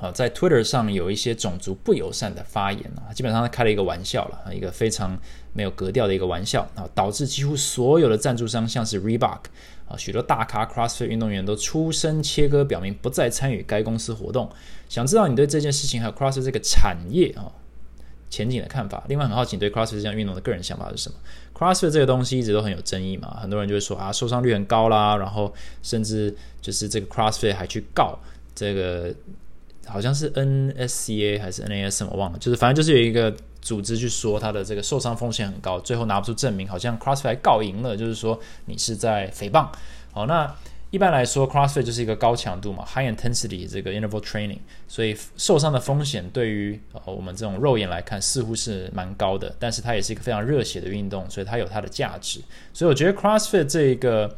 啊，在 Twitter 上有一些种族不友善的发言啊，基本上他开了一个玩笑了，一个非常没有格调的一个玩笑啊，导致几乎所有的赞助商，像是 Reebok 啊，许多大咖 CrossFit 运动员都出声切割，表明不再参与该公司活动。想知道你对这件事情还有 CrossFit 这个产业啊前景的看法？另外，很好奇你对 CrossFit 这项运动的个人想法是什么？CrossFit 这个东西一直都很有争议嘛，很多人就会说啊，受伤率很高啦，然后甚至就是这个 CrossFit 还去告这个。好像是 NSCA 还是 NAS 我忘了，就是反正就是有一个组织去说他的这个受伤风险很高，最后拿不出证明，好像 CrossFit 告赢了，就是说你是在诽谤。好，那一般来说 CrossFit 就是一个高强度嘛，high intensity 这个 interval training，所以受伤的风险对于呃我们这种肉眼来看似乎是蛮高的，但是它也是一个非常热血的运动，所以它有它的价值。所以我觉得 CrossFit 这一个。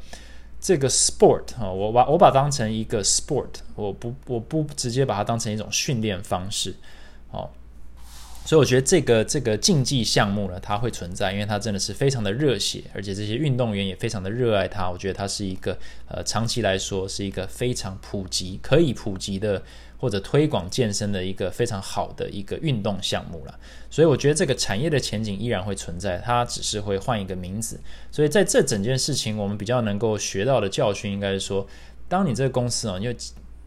这个 sport 啊，我把我把当成一个 sport，我不我不直接把它当成一种训练方式，哦，所以我觉得这个这个竞技项目呢，它会存在，因为它真的是非常的热血，而且这些运动员也非常的热爱它。我觉得它是一个呃，长期来说是一个非常普及可以普及的。或者推广健身的一个非常好的一个运动项目了，所以我觉得这个产业的前景依然会存在，它只是会换一个名字。所以在这整件事情，我们比较能够学到的教训，应该是说，当你这个公司啊，因为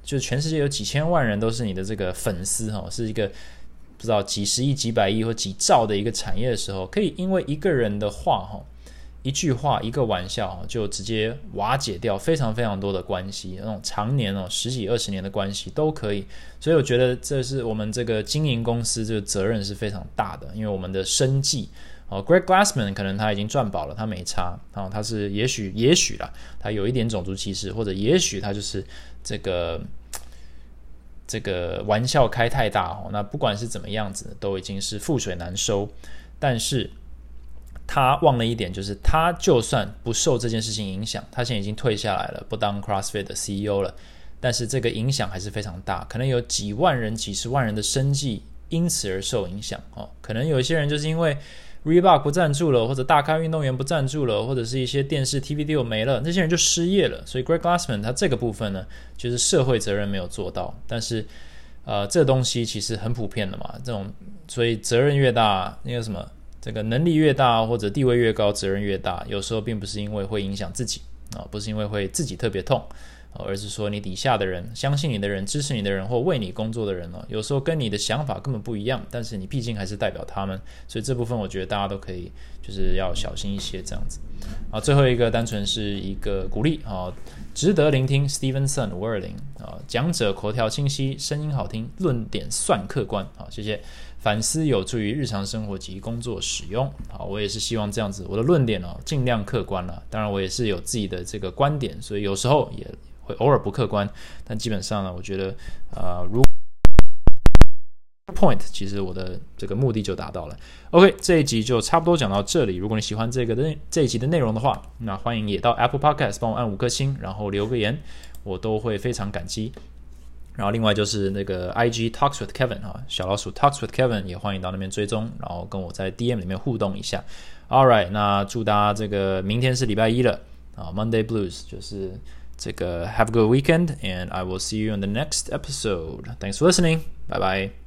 就全世界有几千万人都是你的这个粉丝哈，是一个不知道几十亿、几百亿或几兆的一个产业的时候，可以因为一个人的话哈。一句话，一个玩笑，就直接瓦解掉非常非常多的关系，那种常年哦十几二十年的关系都可以。所以我觉得这是我们这个经营公司这个责任是非常大的，因为我们的生计哦，Greg Glassman 可能他已经赚饱了，他没差啊，他是也许也许啦，他有一点种族歧视，或者也许他就是这个这个玩笑开太大哦。那不管是怎么样子，都已经是覆水难收，但是。他忘了一点，就是他就算不受这件事情影响，他现在已经退下来了，不当 CrossFit 的 CEO 了。但是这个影响还是非常大，可能有几万人、几十万人的生计因此而受影响哦。可能有一些人就是因为 Reebok 不赞助了，或者大咖运动员不赞助了，或者是一些电视 TV deal 没了，那些人就失业了。所以 Greg Glassman 他这个部分呢，就是社会责任没有做到。但是呃，这东西其实很普遍的嘛，这种所以责任越大，那个什么。这个能力越大或者地位越高，责任越大。有时候并不是因为会影响自己啊，不是因为会自己特别痛，而是说你底下的人、相信你的人、支持你的人或为你工作的人呢，有时候跟你的想法根本不一样，但是你毕竟还是代表他们，所以这部分我觉得大家都可以就是要小心一些这样子。啊，最后一个单纯是一个鼓励啊，值得聆听。Stevenson 五二零啊，讲者口条清晰，声音好听，论点算客观。好，谢谢。反思有助于日常生活及工作使用。好，我也是希望这样子，我的论点哦尽量客观了。当然，我也是有自己的这个观点，所以有时候也会偶尔不客观。但基本上呢，我觉得呃，如 point，其实我的这个目的就达到了。OK，这一集就差不多讲到这里。如果你喜欢这个的这一集的内容的话，那欢迎也到 Apple Podcast 帮我按五颗星，然后留个言，我都会非常感激。然后另外就是那个 I G Talks with Kevin 啊，小老鼠 Talks with Kevin 也欢迎到那边追踪，然后跟我在 D M 里面互动一下。All right，那祝大家这个明天是礼拜一了啊，Monday Blues 就是这个 Have a good weekend, and I will see you in the next episode. Thanks for listening. Bye bye.